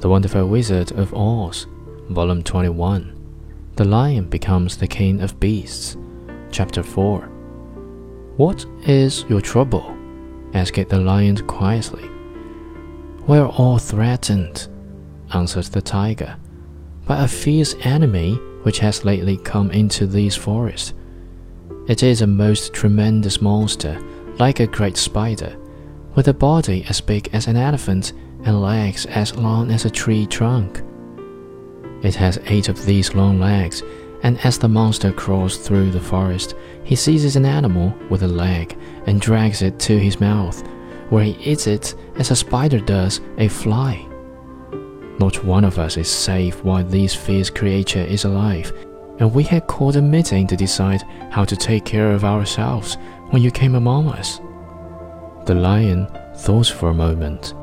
The Wonderful Wizard of Oz, Volume 21. The Lion Becomes the King of Beasts, Chapter 4. What is your trouble? asked the lion quietly. We are all threatened, answered the tiger, by a fierce enemy which has lately come into these forests. It is a most tremendous monster, like a great spider, with a body as big as an elephant and legs as long as a tree trunk. It has eight of these long legs, and as the monster crawls through the forest, he seizes an animal with a leg and drags it to his mouth, where he eats it as a spider does a fly. Not one of us is safe while this fierce creature is alive, and we had called a meeting to decide how to take care of ourselves when you came among us. The lion thought for a moment